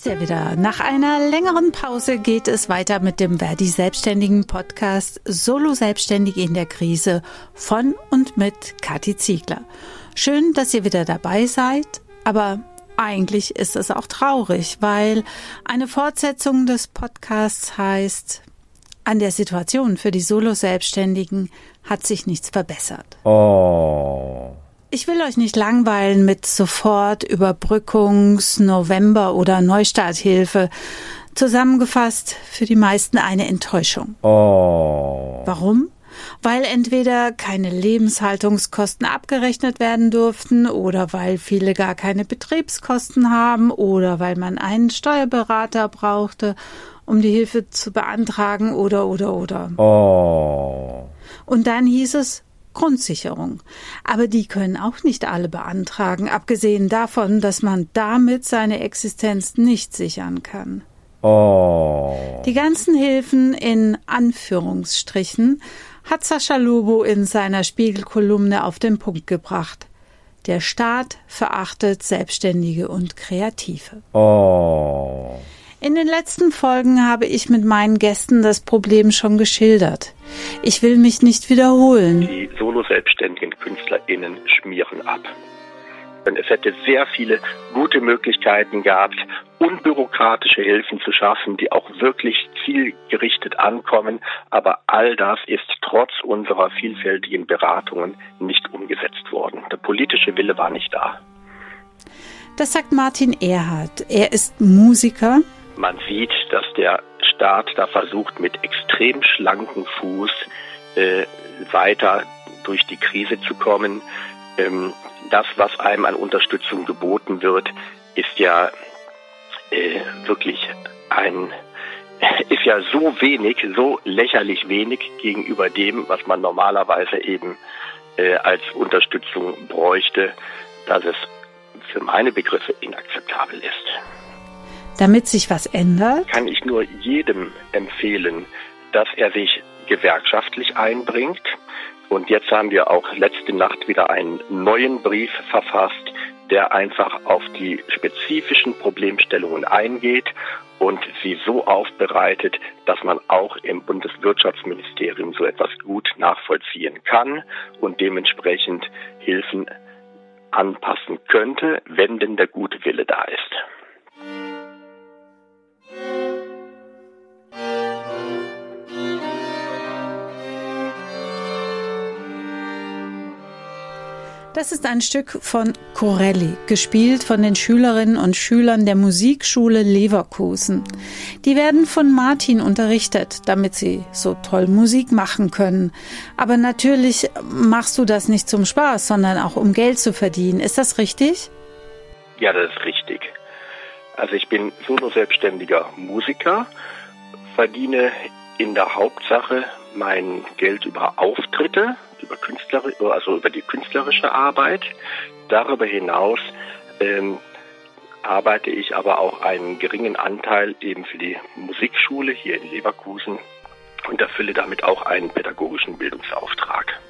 ist er wieder. Nach einer längeren Pause geht es weiter mit dem Verdi Selbstständigen Podcast Solo Selbstständige in der Krise von und mit Kathi Ziegler. Schön, dass ihr wieder dabei seid, aber eigentlich ist es auch traurig, weil eine Fortsetzung des Podcasts heißt, an der Situation für die Solo-Selbstständigen hat sich nichts verbessert. Oh. Ich will euch nicht langweilen mit sofort Überbrückungs-, November- oder Neustarthilfe. Zusammengefasst für die meisten eine Enttäuschung. Oh. Warum? Weil entweder keine Lebenshaltungskosten abgerechnet werden durften oder weil viele gar keine Betriebskosten haben oder weil man einen Steuerberater brauchte, um die Hilfe zu beantragen oder oder oder. Oh. Und dann hieß es, Grundsicherung. Aber die können auch nicht alle beantragen, abgesehen davon, dass man damit seine Existenz nicht sichern kann. Oh. Die ganzen Hilfen in Anführungsstrichen hat Sascha Lobo in seiner Spiegelkolumne auf den Punkt gebracht. Der Staat verachtet Selbstständige und Kreative. Oh. In den letzten Folgen habe ich mit meinen Gästen das Problem schon geschildert. Ich will mich nicht wiederholen. Die solo-selbstständigen KünstlerInnen schmieren ab. Und es hätte sehr viele gute Möglichkeiten gehabt, unbürokratische Hilfen zu schaffen, die auch wirklich zielgerichtet ankommen. Aber all das ist trotz unserer vielfältigen Beratungen nicht umgesetzt worden. Der politische Wille war nicht da. Das sagt Martin Erhardt. Er ist Musiker, man sieht, dass der Staat da versucht, mit extrem schlankem Fuß äh, weiter durch die Krise zu kommen. Ähm, das, was einem an Unterstützung geboten wird, ist ja äh, wirklich ein ist ja so wenig, so lächerlich wenig gegenüber dem, was man normalerweise eben äh, als Unterstützung bräuchte, dass es für meine Begriffe inakzeptabel ist damit sich was ändert? Kann ich nur jedem empfehlen, dass er sich gewerkschaftlich einbringt. Und jetzt haben wir auch letzte Nacht wieder einen neuen Brief verfasst, der einfach auf die spezifischen Problemstellungen eingeht und sie so aufbereitet, dass man auch im Bundeswirtschaftsministerium so etwas gut nachvollziehen kann und dementsprechend Hilfen anpassen könnte, wenn denn der gute Wille da ist. Das ist ein Stück von Corelli, gespielt von den Schülerinnen und Schülern der Musikschule Leverkusen. Die werden von Martin unterrichtet, damit sie so toll Musik machen können. Aber natürlich machst du das nicht zum Spaß, sondern auch um Geld zu verdienen. Ist das richtig? Ja, das ist richtig. Also ich bin solo-selbstständiger Musiker, verdiene in der Hauptsache mein Geld über Auftritte, über Künstler, also über die künstlerische Arbeit. Darüber hinaus ähm, arbeite ich aber auch einen geringen Anteil eben für die Musikschule hier in Leverkusen und erfülle damit auch einen pädagogischen Bildungsauftrag.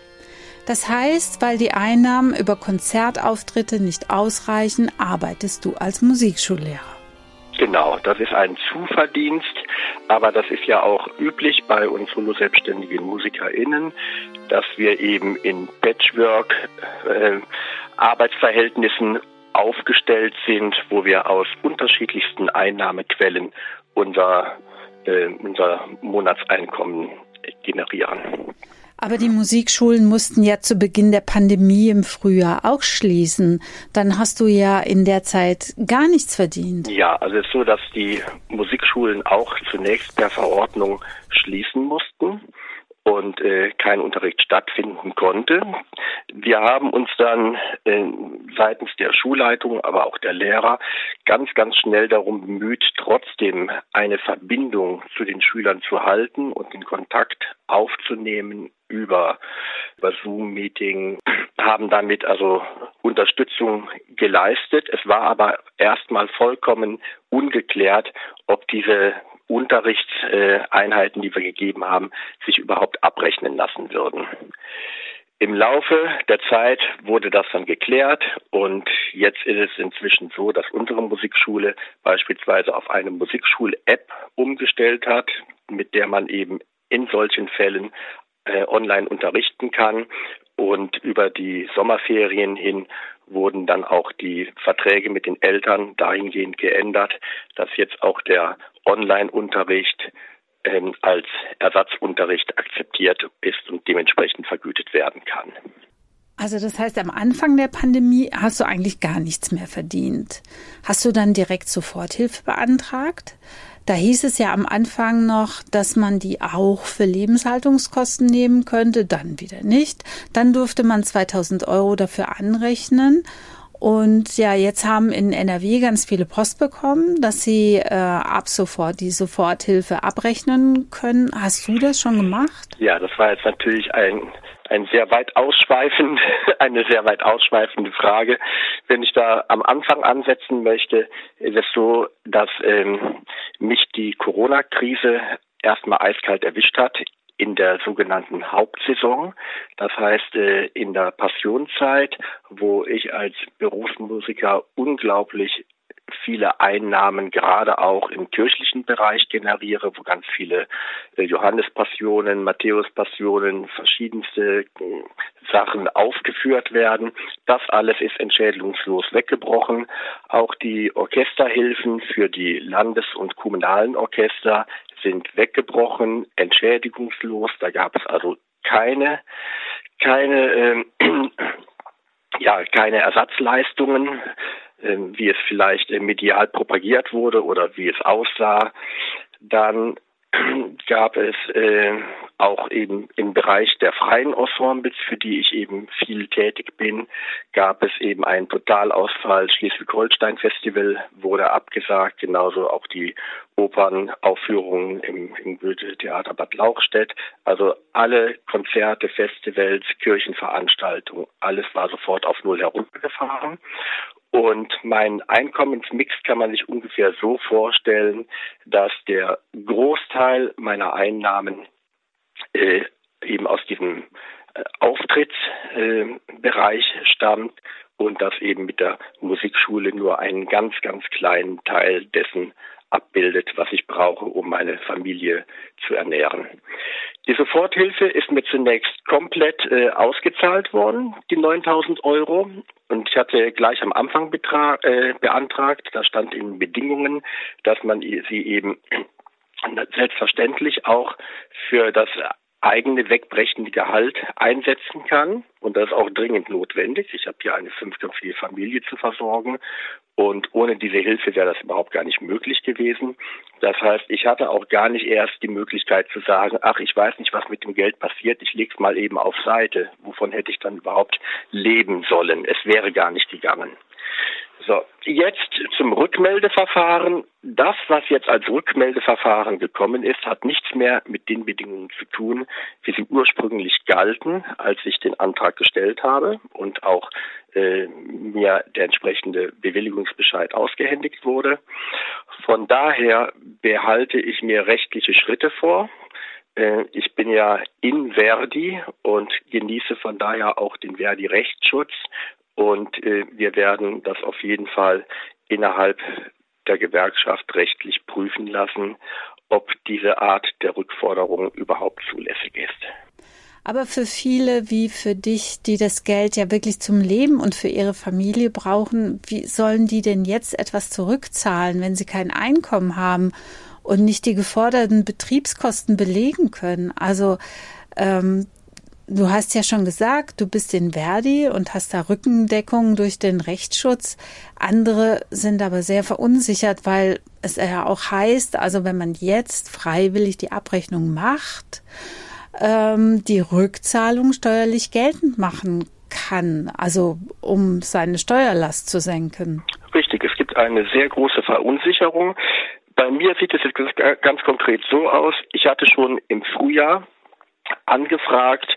Das heißt, weil die Einnahmen über Konzertauftritte nicht ausreichen, arbeitest du als Musikschullehrer. Genau, das ist ein Zuverdienst, aber das ist ja auch üblich bei uns solo-selbstständigen MusikerInnen, dass wir eben in Patchwork-Arbeitsverhältnissen äh, aufgestellt sind, wo wir aus unterschiedlichsten Einnahmequellen unser, äh, unser Monatseinkommen generieren. Aber die Musikschulen mussten ja zu Beginn der Pandemie im Frühjahr auch schließen. Dann hast du ja in der Zeit gar nichts verdient. Ja, also es ist so, dass die Musikschulen auch zunächst per Verordnung schließen mussten und äh, kein Unterricht stattfinden konnte. Wir haben uns dann äh, seitens der Schulleitung, aber auch der Lehrer ganz, ganz schnell darum bemüht, trotzdem eine Verbindung zu den Schülern zu halten und den Kontakt aufzunehmen über, über Zoom-Meeting, haben damit also Unterstützung geleistet. Es war aber erstmal vollkommen ungeklärt, ob diese Unterrichtseinheiten, die wir gegeben haben, sich überhaupt abrechnen lassen würden. Im Laufe der Zeit wurde das dann geklärt und jetzt ist es inzwischen so, dass unsere Musikschule beispielsweise auf eine Musikschul-App umgestellt hat, mit der man eben in solchen Fällen äh, online unterrichten kann. Und über die Sommerferien hin wurden dann auch die Verträge mit den Eltern dahingehend geändert, dass jetzt auch der Online-Unterricht ähm, als Ersatzunterricht akzeptiert ist und dementsprechend vergütet werden kann. Also das heißt, am Anfang der Pandemie hast du eigentlich gar nichts mehr verdient. Hast du dann direkt Soforthilfe beantragt? Da hieß es ja am Anfang noch, dass man die auch für Lebenshaltungskosten nehmen könnte, dann wieder nicht. Dann durfte man 2000 Euro dafür anrechnen. Und ja, jetzt haben in NRW ganz viele Post bekommen, dass sie äh, ab sofort die Soforthilfe abrechnen können. Hast du das schon gemacht? Ja, das war jetzt natürlich ein ein sehr weit ausschweifend, eine sehr weit ausschweifende Frage. Wenn ich da am Anfang ansetzen möchte, ist es so, dass ähm, mich die Corona-Krise erstmal eiskalt erwischt hat in der sogenannten Hauptsaison. Das heißt, äh, in der Passionszeit, wo ich als Berufsmusiker unglaublich viele Einnahmen gerade auch im kirchlichen Bereich generiere, wo ganz viele äh, Johannespassionen, Matthäuspassionen, verschiedenste äh, Sachen aufgeführt werden. Das alles ist entschädigungslos weggebrochen. Auch die Orchesterhilfen für die Landes- und kommunalen Orchester sind weggebrochen, entschädigungslos. Da gab es also keine, keine, äh, ja, keine Ersatzleistungen, äh, wie es vielleicht medial propagiert wurde oder wie es aussah. Dann gab es äh, auch eben im Bereich der freien Ensembles, für die ich eben viel tätig bin, gab es eben einen Totalausfall. Schleswig-Holstein-Festival wurde abgesagt, genauso auch die Opernaufführungen im, im Goethe-Theater Bad Lauchstädt. Also alle Konzerte, Festivals, Kirchenveranstaltungen, alles war sofort auf Null heruntergefahren. Und mein Einkommensmix kann man sich ungefähr so vorstellen, dass der Großteil meiner Einnahmen äh, eben aus diesem äh, Auftrittsbereich äh, stammt und dass eben mit der Musikschule nur einen ganz, ganz kleinen Teil dessen abbildet, was ich brauche, um meine Familie zu ernähren. Die Soforthilfe ist mir zunächst komplett äh, ausgezahlt worden, die 9000 Euro. Und ich hatte gleich am Anfang äh, beantragt, da stand in Bedingungen, dass man sie eben selbstverständlich auch für das eigene wegbrechende Gehalt einsetzen kann. Und das ist auch dringend notwendig. Ich habe hier eine fünfköpfige Familie zu versorgen. Und ohne diese Hilfe wäre das überhaupt gar nicht möglich gewesen. Das heißt, ich hatte auch gar nicht erst die Möglichkeit zu sagen, ach, ich weiß nicht, was mit dem Geld passiert, ich lege es mal eben auf Seite. Wovon hätte ich dann überhaupt leben sollen? Es wäre gar nicht gegangen. So, jetzt zum Rückmeldeverfahren. Das, was jetzt als Rückmeldeverfahren gekommen ist, hat nichts mehr mit den Bedingungen zu tun, wie sie ursprünglich galten, als ich den Antrag gestellt habe und auch äh, mir der entsprechende Bewilligungsbescheid ausgehändigt wurde. Von daher behalte ich mir rechtliche Schritte vor. Äh, ich bin ja in Verdi und genieße von daher auch den Verdi-Rechtsschutz und äh, wir werden das auf jeden Fall innerhalb der Gewerkschaft rechtlich prüfen lassen, ob diese Art der Rückforderung überhaupt zulässig ist. Aber für viele wie für dich, die das Geld ja wirklich zum Leben und für ihre Familie brauchen, wie sollen die denn jetzt etwas zurückzahlen, wenn sie kein Einkommen haben und nicht die geforderten Betriebskosten belegen können? Also ähm, Du hast ja schon gesagt, du bist in Verdi und hast da Rückendeckung durch den Rechtsschutz. Andere sind aber sehr verunsichert, weil es ja auch heißt, also wenn man jetzt freiwillig die Abrechnung macht, ähm, die Rückzahlung steuerlich geltend machen kann, also um seine Steuerlast zu senken. Richtig, es gibt eine sehr große Verunsicherung. Bei mir sieht es jetzt ganz konkret so aus. Ich hatte schon im Frühjahr angefragt,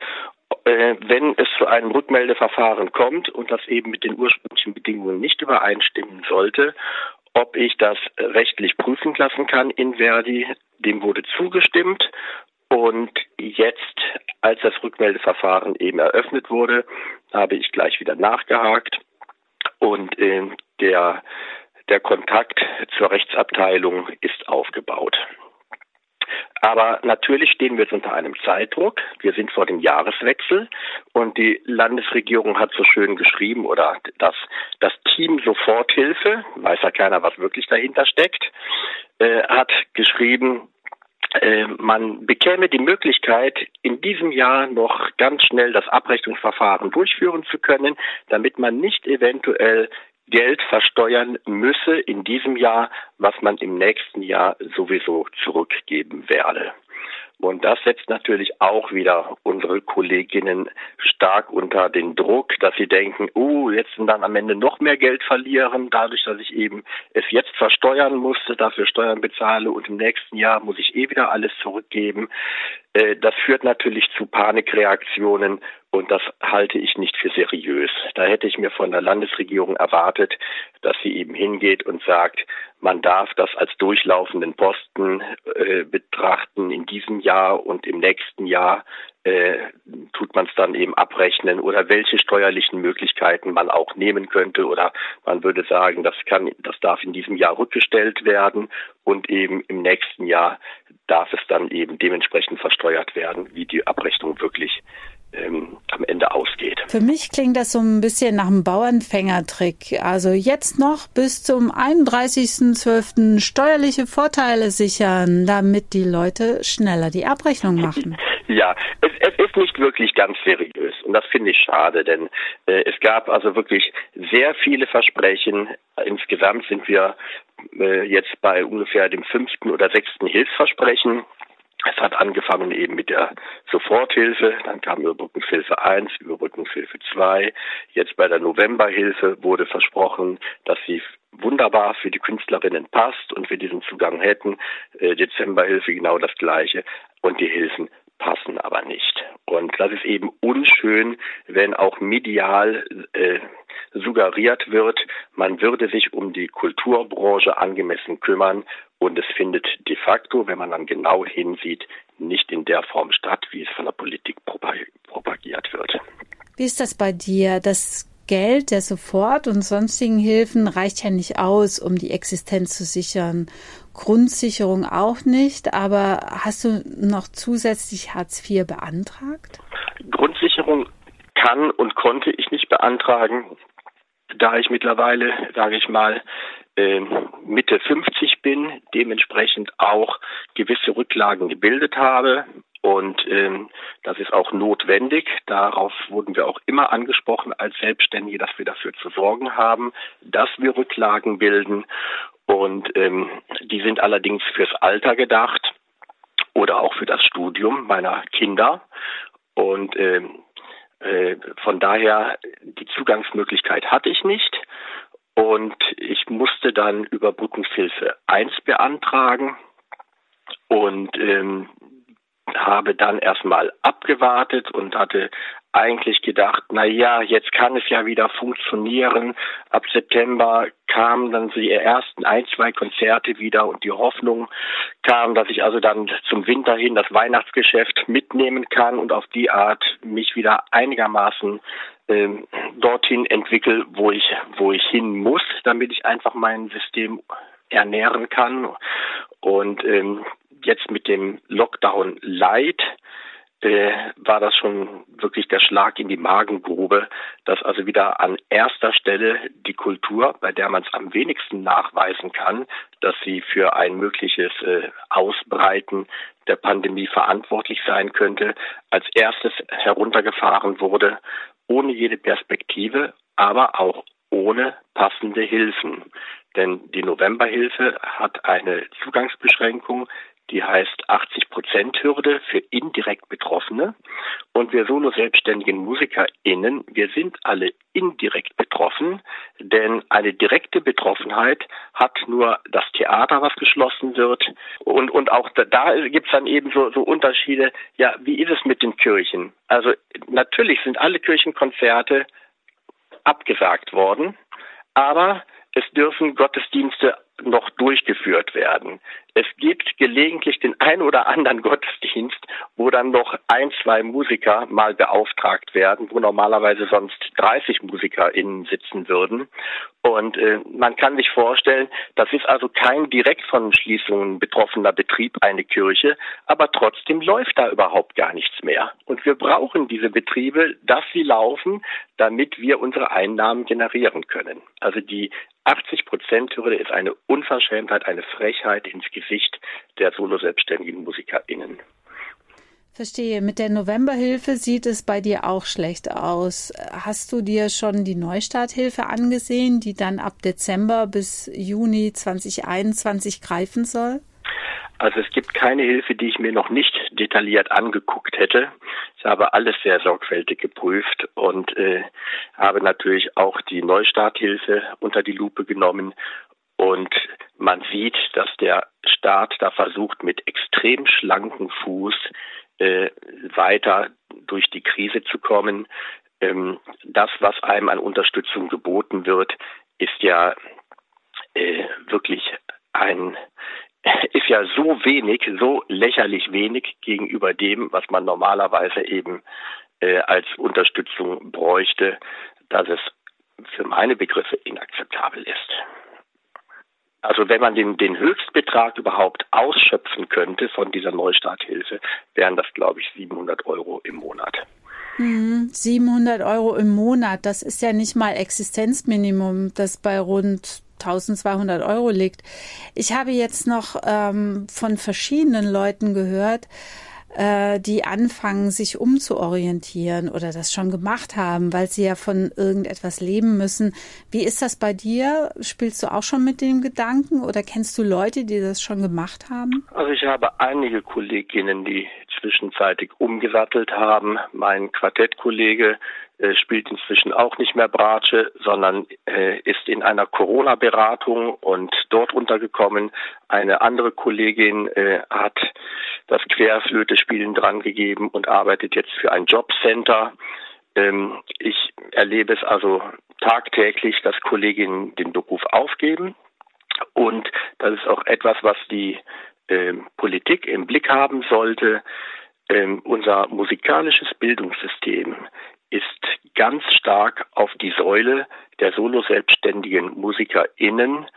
äh, wenn es zu einem Rückmeldeverfahren kommt und das eben mit den ursprünglichen Bedingungen nicht übereinstimmen sollte, ob ich das rechtlich prüfen lassen kann in Verdi. Dem wurde zugestimmt. Und jetzt, als das Rückmeldeverfahren eben eröffnet wurde, habe ich gleich wieder nachgehakt und äh, der, der Kontakt zur Rechtsabteilung ist aufgebaut. Aber natürlich stehen wir jetzt unter einem Zeitdruck. Wir sind vor dem Jahreswechsel und die Landesregierung hat so schön geschrieben oder das, das Team Soforthilfe, weiß ja keiner, was wirklich dahinter steckt, äh, hat geschrieben, äh, man bekäme die Möglichkeit, in diesem Jahr noch ganz schnell das Abrechnungsverfahren durchführen zu können, damit man nicht eventuell Geld versteuern müsse in diesem Jahr, was man im nächsten Jahr sowieso zurückgeben werde. Und das setzt natürlich auch wieder unsere Kolleginnen stark unter den Druck, dass sie denken, uh, jetzt dann am Ende noch mehr Geld verlieren, dadurch, dass ich eben es jetzt versteuern musste, dafür Steuern bezahle und im nächsten Jahr muss ich eh wieder alles zurückgeben. Äh, das führt natürlich zu Panikreaktionen und das halte ich nicht für seriös. Da hätte ich mir von der Landesregierung erwartet, dass sie eben hingeht und sagt, man darf das als durchlaufenden Posten äh, betrachten in diesem Jahr und im nächsten Jahr äh, tut man es dann eben abrechnen oder welche steuerlichen Möglichkeiten man auch nehmen könnte oder man würde sagen, das kann, das darf in diesem Jahr rückgestellt werden und eben im nächsten Jahr darf es dann eben dementsprechend versteuert werden, wie die Abrechnung wirklich ähm, am Ende ausgeht. Für mich klingt das so ein bisschen nach einem Bauernfängertrick. Also jetzt noch bis zum 31.12. steuerliche Vorteile sichern, damit die Leute schneller die Abrechnung machen. Ja, es, es ist nicht wirklich ganz seriös und das finde ich schade, denn äh, es gab also wirklich sehr viele Versprechen. Insgesamt sind wir äh, jetzt bei ungefähr dem fünften oder sechsten Hilfsversprechen es hat angefangen eben mit der Soforthilfe, dann kam Überbrückungshilfe 1, Überbrückungshilfe 2. Jetzt bei der Novemberhilfe wurde versprochen, dass sie wunderbar für die Künstlerinnen passt und wir diesen Zugang hätten. Äh, Dezemberhilfe genau das gleiche und die Hilfen passen aber nicht. Und das ist eben unschön, wenn auch medial äh, suggeriert wird, man würde sich um die Kulturbranche angemessen kümmern und es findet de facto, wenn man dann genau hinsieht, nicht in der Form statt, wie es von der Politik propagiert wird. Wie ist das bei dir? Das Geld der Sofort- und sonstigen Hilfen reicht ja nicht aus, um die Existenz zu sichern. Grundsicherung auch nicht, aber hast du noch zusätzlich Hartz IV beantragt? Grundsicherung kann und konnte ich nicht beantragen, da ich mittlerweile, sage ich mal, ähm, Mitte 50 bin, dementsprechend auch gewisse Rücklagen gebildet habe. Und ähm, das ist auch notwendig. Darauf wurden wir auch immer angesprochen als Selbstständige, dass wir dafür zu sorgen haben, dass wir Rücklagen bilden. Und ähm, die sind allerdings fürs Alter gedacht oder auch für das Studium meiner Kinder. Und ähm, äh, von daher die Zugangsmöglichkeit hatte ich nicht. Und ich musste dann Überbrückungshilfe 1 beantragen und ähm, habe dann erstmal abgewartet und hatte eigentlich gedacht, na ja, jetzt kann es ja wieder funktionieren. Ab September kamen dann die ersten ein, zwei Konzerte wieder und die Hoffnung kam, dass ich also dann zum Winter hin das Weihnachtsgeschäft mitnehmen kann und auf die Art mich wieder einigermaßen ähm, dorthin entwickle, wo ich, wo ich hin muss, damit ich einfach mein System ernähren kann. Und ähm, jetzt mit dem Lockdown Light äh, war das schon wirklich der Schlag in die Magengrube, dass also wieder an erster Stelle die Kultur, bei der man es am wenigsten nachweisen kann, dass sie für ein mögliches äh, Ausbreiten der Pandemie verantwortlich sein könnte, als erstes heruntergefahren wurde, ohne jede Perspektive, aber auch ohne passende Hilfen. Denn die Novemberhilfe hat eine Zugangsbeschränkung, die heißt 80 Prozent Hürde für indirekt Betroffene. Und wir solo-selbstständigen MusikerInnen, wir sind alle indirekt betroffen, denn eine direkte Betroffenheit hat nur das Theater, was geschlossen wird. Und, und auch da, da gibt es dann eben so, so Unterschiede. Ja, wie ist es mit den Kirchen? Also natürlich sind alle Kirchenkonzerte abgesagt worden, aber es dürfen Gottesdienste noch durchgeführt werden. es gibt gelegentlich den einen oder anderen Gottesdienst, wo dann noch ein, zwei Musiker mal beauftragt werden, wo normalerweise sonst 30 MusikerInnen sitzen würden. Und äh, man kann sich vorstellen, das ist also kein direkt von Schließungen betroffener Betrieb, eine Kirche, aber trotzdem läuft da überhaupt gar nichts mehr. Und wir brauchen diese Betriebe, dass sie laufen, damit wir unsere Einnahmen generieren können. Also die 80 Prozent Hürde ist eine Unverschämtheit, eine Frechheit ins Gesicht der solo-selbstständigen MusikerInnen. Verstehe. Mit der Novemberhilfe sieht es bei dir auch schlecht aus. Hast du dir schon die Neustarthilfe angesehen, die dann ab Dezember bis Juni 2021 greifen soll? Also es gibt keine Hilfe, die ich mir noch nicht detailliert angeguckt hätte. Ich habe alles sehr sorgfältig geprüft und äh, habe natürlich auch die Neustarthilfe unter die Lupe genommen. Und man sieht, dass der Staat da versucht, mit extrem schlankem Fuß äh, weiter durch die Krise zu kommen. Ähm, das, was einem an Unterstützung geboten wird, ist ja äh, wirklich ein ist ja so wenig, so lächerlich wenig gegenüber dem, was man normalerweise eben äh, als Unterstützung bräuchte, dass es für meine Begriffe inakzeptabel ist. Also wenn man den, den Höchstbetrag überhaupt ausschöpfen könnte von dieser Neustarthilfe, wären das, glaube ich, 700 Euro im Monat. 700 hm, Euro im Monat, das ist ja nicht mal Existenzminimum, das bei rund 1200 Euro liegt. Ich habe jetzt noch ähm, von verschiedenen Leuten gehört, äh, die anfangen, sich umzuorientieren oder das schon gemacht haben, weil sie ja von irgendetwas leben müssen. Wie ist das bei dir? Spielst du auch schon mit dem Gedanken oder kennst du Leute, die das schon gemacht haben? Also ich habe einige Kolleginnen, die zwischenzeitig umgesattelt haben. Mein Quartettkollege spielt inzwischen auch nicht mehr Bratsche, sondern äh, ist in einer Corona-Beratung und dort untergekommen. Eine andere Kollegin äh, hat das Querflöte-Spielen drangegeben und arbeitet jetzt für ein Jobcenter. Ähm, ich erlebe es also tagtäglich, dass Kolleginnen den Beruf aufgeben. Und das ist auch etwas, was die äh, Politik im Blick haben sollte. Ähm, unser musikalisches Bildungssystem ist ganz stark auf die Säule der solo-selbstständigen MusikerInnen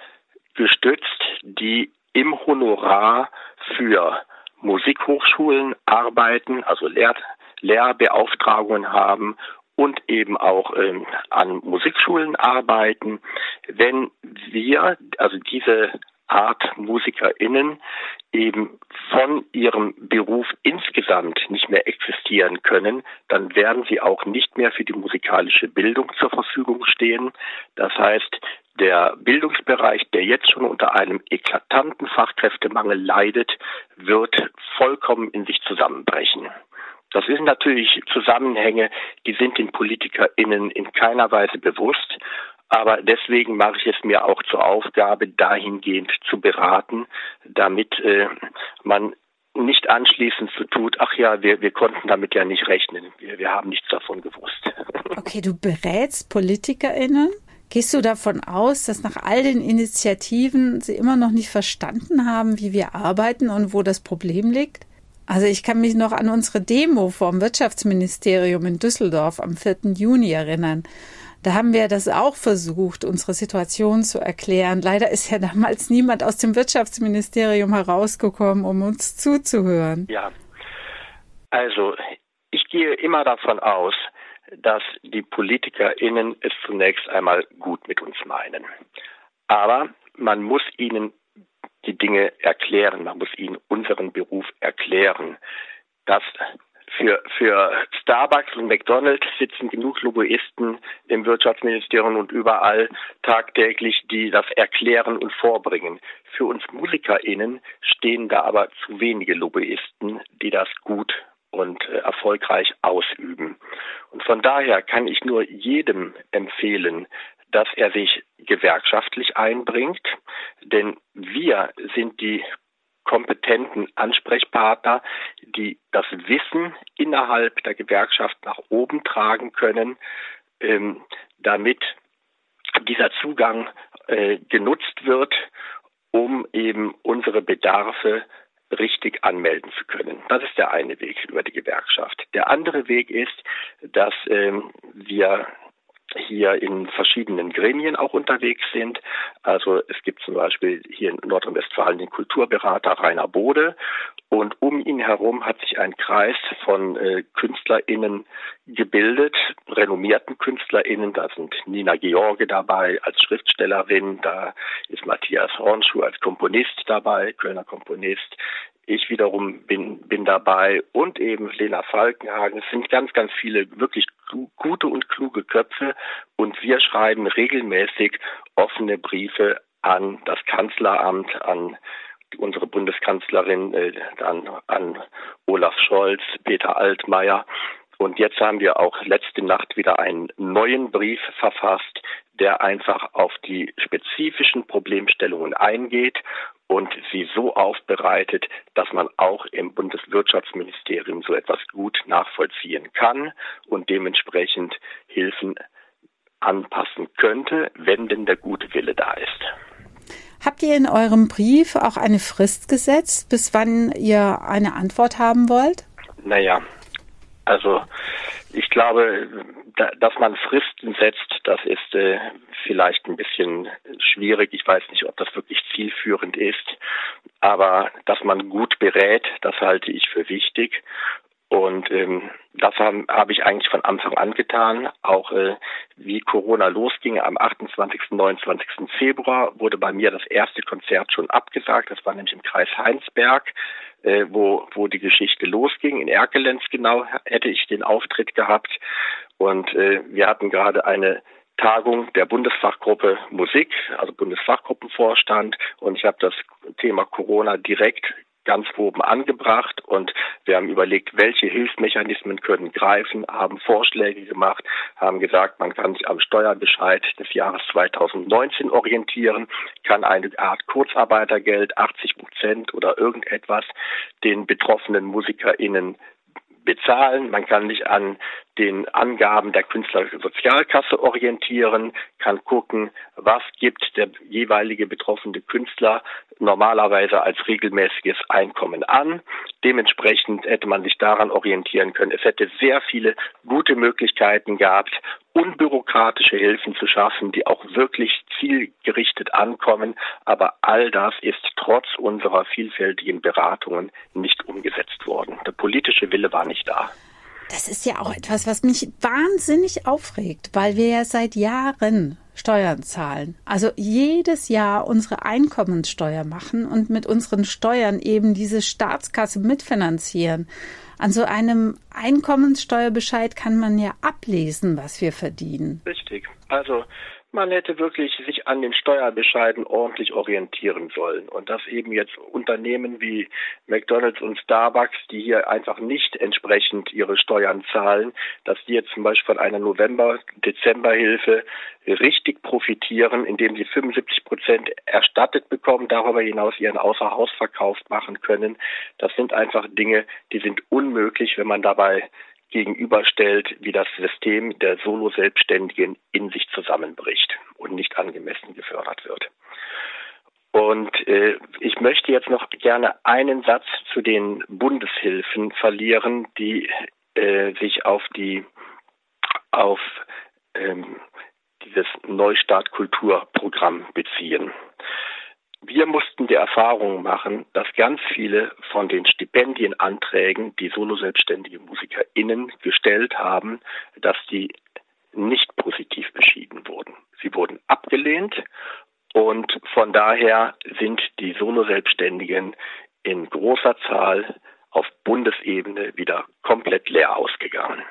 gestützt, die im Honorar für Musikhochschulen arbeiten, also Lehr Lehrbeauftragungen haben und eben auch ähm, an Musikschulen arbeiten. Wenn wir, also diese Art MusikerInnen eben von ihrem Beruf insgesamt nicht mehr existieren können, dann werden sie auch nicht mehr für die musikalische Bildung zur Verfügung stehen. Das heißt, der Bildungsbereich, der jetzt schon unter einem eklatanten Fachkräftemangel leidet, wird vollkommen in sich zusammenbrechen. Das sind natürlich Zusammenhänge, die sind den PolitikerInnen in keiner Weise bewusst. Aber deswegen mache ich es mir auch zur Aufgabe, dahingehend zu beraten, damit äh, man nicht anschließend so tut, ach ja, wir, wir konnten damit ja nicht rechnen. Wir, wir haben nichts davon gewusst. Okay, du berätst PolitikerInnen? Gehst du davon aus, dass nach all den Initiativen sie immer noch nicht verstanden haben, wie wir arbeiten und wo das Problem liegt? Also ich kann mich noch an unsere Demo vom Wirtschaftsministerium in Düsseldorf am 4. Juni erinnern. Da haben wir das auch versucht, unsere Situation zu erklären. Leider ist ja damals niemand aus dem Wirtschaftsministerium herausgekommen, um uns zuzuhören. Ja, also ich gehe immer davon aus, dass die PolitikerInnen es zunächst einmal gut mit uns meinen. Aber man muss ihnen die Dinge erklären, man muss ihnen unseren Beruf erklären. dass für, für Starbucks und McDonalds sitzen genug Lobbyisten im Wirtschaftsministerium und überall tagtäglich, die das erklären und vorbringen. Für uns MusikerInnen stehen da aber zu wenige Lobbyisten, die das gut und äh, erfolgreich ausüben. Und von daher kann ich nur jedem empfehlen, dass er sich gewerkschaftlich einbringt, denn wir sind die kompetenten Ansprechpartner, die das Wissen innerhalb der Gewerkschaft nach oben tragen können, ähm, damit dieser Zugang äh, genutzt wird um eben unsere Bedarfe richtig anmelden zu können. Das ist der eine Weg über die Gewerkschaft. Der andere Weg ist, dass ähm, wir hier in verschiedenen Gremien auch unterwegs sind. Also es gibt zum Beispiel hier in Nordrhein-Westfalen den Kulturberater Rainer Bode und um ihn herum hat sich ein Kreis von äh, KünstlerInnen gebildet, renommierten KünstlerInnen. Da sind Nina George dabei als Schriftstellerin, da ist Matthias Hornschuh als Komponist dabei, Kölner Komponist. Ich wiederum bin, bin dabei und eben Lena Falkenhagen. Es sind ganz, ganz viele wirklich gute und kluge Köpfe und wir schreiben regelmäßig offene Briefe an das Kanzleramt, an unsere Bundeskanzlerin, äh, an, an Olaf Scholz, Peter Altmaier. Und jetzt haben wir auch letzte Nacht wieder einen neuen Brief verfasst, der einfach auf die spezifischen Problemstellungen eingeht und sie so aufbereitet, dass man auch im Bundeswirtschaftsministerium so etwas gut nachvollziehen kann und dementsprechend Hilfen anpassen könnte, wenn denn der gute Wille da ist. Habt ihr in eurem Brief auch eine Frist gesetzt, bis wann ihr eine Antwort haben wollt? Naja, also ich glaube, da, dass man Fristen setzt, das ist äh, vielleicht ein bisschen schwierig. Ich weiß nicht, ob das wirklich zielführend ist. Aber dass man gut berät, das halte ich für wichtig. Und ähm, das habe hab ich eigentlich von Anfang an getan. Auch äh, wie Corona losging, am 28. 29. Februar wurde bei mir das erste Konzert schon abgesagt. Das war nämlich im Kreis Heinsberg, äh, wo, wo die Geschichte losging. In Erkelenz genau hätte ich den Auftritt gehabt. Und äh, wir hatten gerade eine Tagung der Bundesfachgruppe Musik, also Bundesfachgruppenvorstand. Und ich habe das Thema Corona direkt ganz oben angebracht und wir haben überlegt, welche Hilfsmechanismen können greifen, haben Vorschläge gemacht, haben gesagt, man kann sich am Steuerbescheid des Jahres 2019 orientieren, kann eine Art Kurzarbeitergeld, 80 Prozent oder irgendetwas den betroffenen MusikerInnen bezahlen. Man kann sich an den Angaben der Künstlersozialkasse orientieren, kann gucken, was gibt der jeweilige betroffene Künstler normalerweise als regelmäßiges Einkommen an. Dementsprechend hätte man sich daran orientieren können. Es hätte sehr viele gute Möglichkeiten gehabt, unbürokratische Hilfen zu schaffen, die auch wirklich zielgerichtet ankommen. Aber all das ist trotz unserer vielfältigen Beratungen nicht umgesetzt worden. Der politische Wille war nicht da. Das ist ja auch etwas, was mich wahnsinnig aufregt, weil wir ja seit Jahren Steuern zahlen. Also jedes Jahr unsere Einkommenssteuer machen und mit unseren Steuern eben diese Staatskasse mitfinanzieren. An so einem Einkommenssteuerbescheid kann man ja ablesen, was wir verdienen. Richtig. Also man hätte wirklich sich an den Steuerbescheiden ordentlich orientieren sollen. Und dass eben jetzt Unternehmen wie McDonalds und Starbucks, die hier einfach nicht entsprechend ihre Steuern zahlen, dass die jetzt zum Beispiel von einer November-Dezember-Hilfe richtig profitieren, indem sie 75 Prozent erstattet bekommen, darüber hinaus ihren Außerhausverkauf machen können. Das sind einfach Dinge, die sind unmöglich, wenn man dabei gegenüberstellt, wie das System der Solo-Selbstständigen in sich zusammenbricht und nicht angemessen gefördert wird. Und äh, ich möchte jetzt noch gerne einen Satz zu den Bundeshilfen verlieren, die äh, sich auf die auf ähm, dieses Neustart Kulturprogramm beziehen. Wir mussten die Erfahrung machen, dass ganz viele von den Stipendienanträgen, die solo-selbstständige MusikerInnen gestellt haben, dass die nicht positiv beschieden wurden. Sie wurden abgelehnt und von daher sind die Solo-Selbstständigen in großer Zahl auf Bundesebene wieder komplett leer ausgegangen.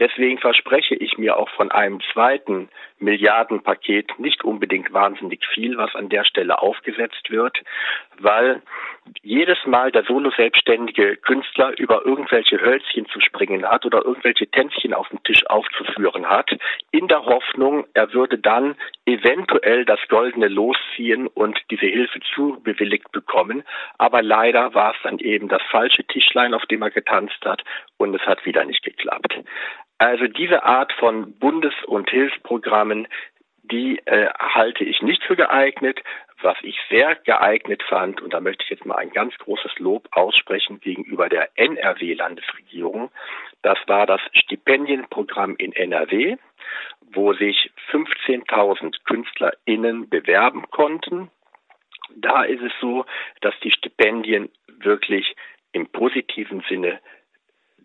Deswegen verspreche ich mir auch von einem zweiten Milliardenpaket nicht unbedingt wahnsinnig viel, was an der Stelle aufgesetzt wird, weil jedes Mal der solo-selbstständige Künstler über irgendwelche Hölzchen zu springen hat oder irgendwelche Tänzchen auf dem Tisch aufzuführen hat, in der Hoffnung, er würde dann eventuell das goldene losziehen und diese Hilfe zubewilligt bekommen. Aber leider war es dann eben das falsche Tischlein, auf dem er getanzt hat und es hat wieder nicht geklappt. Also diese Art von Bundes- und Hilfsprogrammen, die äh, halte ich nicht für geeignet, was ich sehr geeignet fand, und da möchte ich jetzt mal ein ganz großes Lob aussprechen gegenüber der NRW-Landesregierung, das war das Stipendienprogramm in NRW, wo sich 15.000 KünstlerInnen bewerben konnten. Da ist es so, dass die Stipendien wirklich im positiven Sinne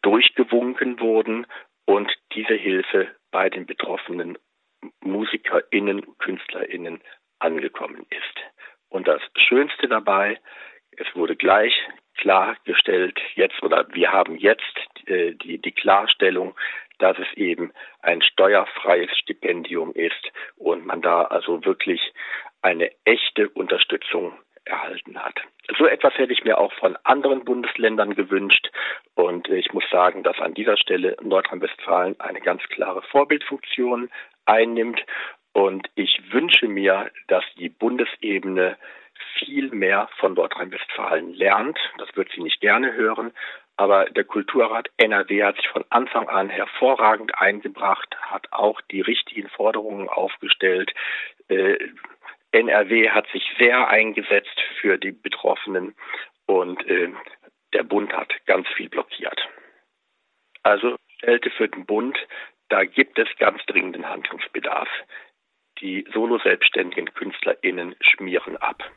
durchgewunken wurden und diese Hilfe bei den betroffenen MusikerInnen, KünstlerInnen angekommen ist. Und das Schönste dabei, es wurde gleich klargestellt, jetzt oder wir haben jetzt äh, die, die Klarstellung, dass es eben ein steuerfreies Stipendium ist und man da also wirklich eine echte Unterstützung erhalten hat. So etwas hätte ich mir auch von anderen Bundesländern gewünscht und ich muss sagen, dass an dieser Stelle Nordrhein-Westfalen eine ganz klare Vorbildfunktion einnimmt und ich wünsche mir, dass die Bundesebene viel mehr von Nordrhein-Westfalen lernt. Das wird sie nicht gerne hören, aber der Kulturrat NRW hat sich von Anfang an hervorragend eingebracht, hat auch die richtigen Forderungen aufgestellt. Äh, NRW hat sich sehr eingesetzt für die Betroffenen und äh, der Bund hat ganz viel blockiert. Also stellte für den Bund, da gibt es ganz dringenden Handlungsbedarf. Die solo-selbstständigen KünstlerInnen schmieren ab.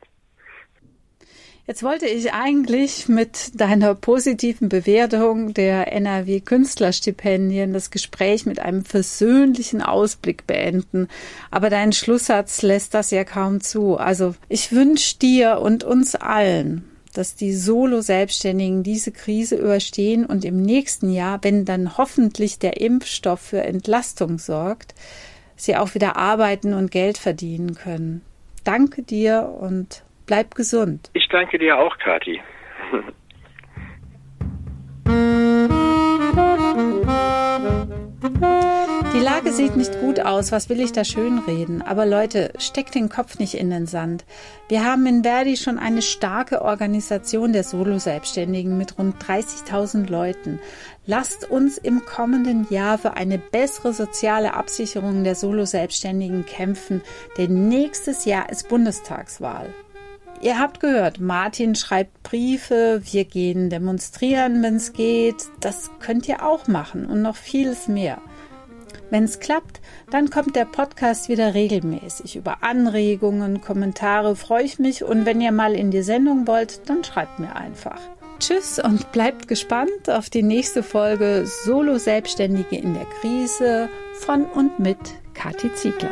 Jetzt wollte ich eigentlich mit deiner positiven Bewertung der NRW Künstlerstipendien das Gespräch mit einem versöhnlichen Ausblick beenden. Aber dein Schlusssatz lässt das ja kaum zu. Also ich wünsche dir und uns allen, dass die Solo-Selbstständigen diese Krise überstehen und im nächsten Jahr, wenn dann hoffentlich der Impfstoff für Entlastung sorgt, sie auch wieder arbeiten und Geld verdienen können. Danke dir und Bleib gesund. Ich danke dir auch, Kathi. Die Lage sieht nicht gut aus, was will ich da schönreden? Aber Leute, steckt den Kopf nicht in den Sand. Wir haben in Verdi schon eine starke Organisation der Solo-Selbstständigen mit rund 30.000 Leuten. Lasst uns im kommenden Jahr für eine bessere soziale Absicherung der Solo-Selbstständigen kämpfen, denn nächstes Jahr ist Bundestagswahl. Ihr habt gehört, Martin schreibt Briefe, wir gehen demonstrieren, wenn es geht. Das könnt ihr auch machen und noch vieles mehr. Wenn es klappt, dann kommt der Podcast wieder regelmäßig. Über Anregungen, Kommentare freue ich mich und wenn ihr mal in die Sendung wollt, dann schreibt mir einfach. Tschüss und bleibt gespannt auf die nächste Folge Solo Selbstständige in der Krise von und mit Kathi Ziegler.